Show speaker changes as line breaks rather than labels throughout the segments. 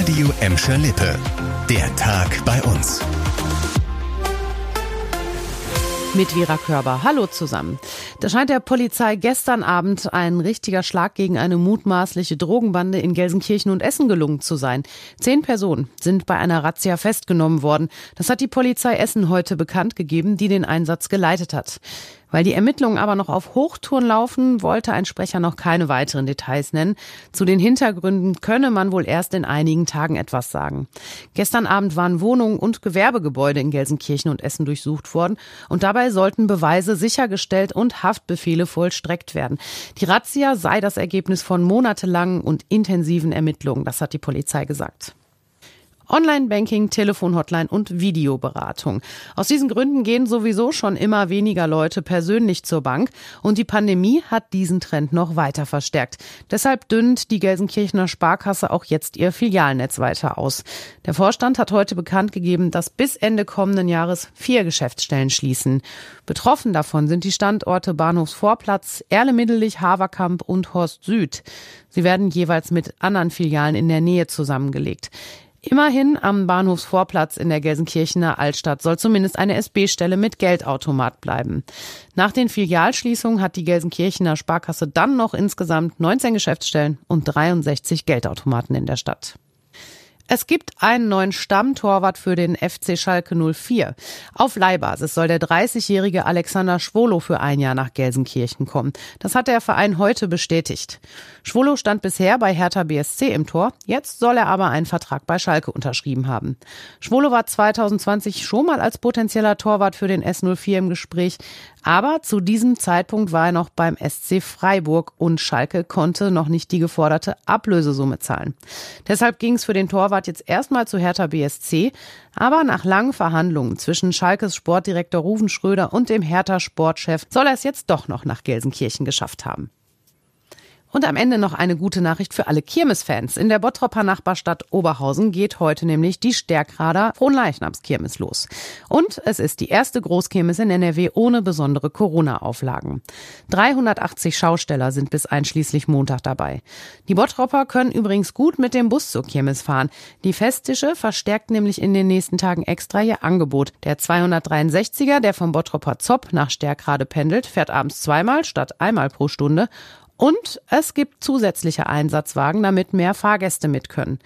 Radio Emscher Lippe. Der Tag bei uns.
Mit Vera Körber. Hallo zusammen. Da scheint der Polizei gestern Abend ein richtiger Schlag gegen eine mutmaßliche Drogenbande in Gelsenkirchen und Essen gelungen zu sein. Zehn Personen sind bei einer Razzia festgenommen worden. Das hat die Polizei Essen heute bekannt gegeben, die den Einsatz geleitet hat. Weil die Ermittlungen aber noch auf Hochtouren laufen, wollte ein Sprecher noch keine weiteren Details nennen. Zu den Hintergründen könne man wohl erst in einigen Tagen etwas sagen. Gestern Abend waren Wohnungen und Gewerbegebäude in Gelsenkirchen und Essen durchsucht worden und dabei sollten Beweise sichergestellt und Haftbefehle vollstreckt werden. Die Razzia sei das Ergebnis von monatelangen und intensiven Ermittlungen, das hat die Polizei gesagt. Online-Banking, Telefonhotline und Videoberatung. Aus diesen Gründen gehen sowieso schon immer weniger Leute persönlich zur Bank und die Pandemie hat diesen Trend noch weiter verstärkt. Deshalb dünnt die Gelsenkirchener Sparkasse auch jetzt ihr Filialnetz weiter aus. Der Vorstand hat heute bekannt gegeben, dass bis Ende kommenden Jahres vier Geschäftsstellen schließen. Betroffen davon sind die Standorte Bahnhofsvorplatz, Erle-Middelich, Haverkamp und Horst Süd. Sie werden jeweils mit anderen Filialen in der Nähe zusammengelegt. Immerhin am Bahnhofsvorplatz in der Gelsenkirchener Altstadt soll zumindest eine SB-Stelle mit Geldautomat bleiben. Nach den Filialschließungen hat die Gelsenkirchener Sparkasse dann noch insgesamt 19 Geschäftsstellen und 63 Geldautomaten in der Stadt. Es gibt einen neuen Stammtorwart für den FC Schalke 04. Auf Leihbasis soll der 30-jährige Alexander Schwolo für ein Jahr nach Gelsenkirchen kommen. Das hat der Verein heute bestätigt. Schwolo stand bisher bei Hertha BSC im Tor. Jetzt soll er aber einen Vertrag bei Schalke unterschrieben haben. Schwolo war 2020 schon mal als potenzieller Torwart für den S04 im Gespräch. Aber zu diesem Zeitpunkt war er noch beim SC Freiburg und Schalke konnte noch nicht die geforderte Ablösesumme zahlen. Deshalb ging es für den Torwart jetzt erstmal zu Hertha BSC, aber nach langen Verhandlungen zwischen Schalkes Sportdirektor Ruven Schröder und dem Hertha Sportchef soll er es jetzt doch noch nach Gelsenkirchen geschafft haben. Und am Ende noch eine gute Nachricht für alle Kirmesfans. In der Bottropper Nachbarstadt Oberhausen geht heute nämlich die Stärkrader Frohnleichnamskirmes los. Und es ist die erste Großkirmes in NRW ohne besondere Corona-Auflagen. 380 Schausteller sind bis einschließlich Montag dabei. Die Bottropper können übrigens gut mit dem Bus zur Kirmes fahren. Die Festische verstärkt nämlich in den nächsten Tagen extra ihr Angebot. Der 263er, der vom Bottropper Zopp nach Stärkrade pendelt, fährt abends zweimal statt einmal pro Stunde und es gibt zusätzliche Einsatzwagen, damit mehr Fahrgäste mit können.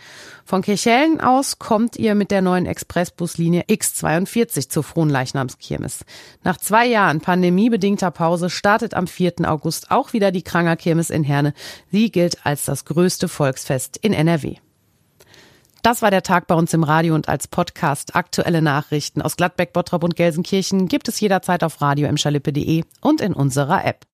Von Kirchhellen aus kommt ihr mit der neuen Expressbuslinie X42 zur Frohnleichnamskirmes. Nach zwei Jahren pandemiebedingter Pause startet am 4. August auch wieder die Krangerkirmes in Herne. Sie gilt als das größte Volksfest in NRW. Das war der Tag bei uns im Radio und als Podcast. Aktuelle Nachrichten aus Gladbeck, Bottrop und Gelsenkirchen gibt es jederzeit auf radio und in unserer App.